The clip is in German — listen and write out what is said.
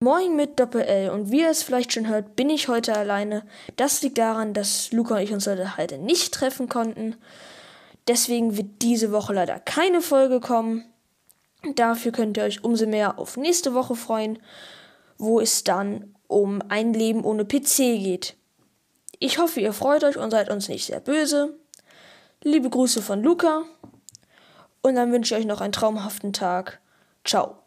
Moin mit Doppel-L und wie ihr es vielleicht schon hört, bin ich heute alleine. Das liegt daran, dass Luca und ich uns heute nicht treffen konnten. Deswegen wird diese Woche leider keine Folge kommen. Dafür könnt ihr euch umso mehr auf nächste Woche freuen, wo es dann um ein Leben ohne PC geht. Ich hoffe, ihr freut euch und seid uns nicht sehr böse. Liebe Grüße von Luca. Und dann wünsche ich euch noch einen traumhaften Tag. Ciao.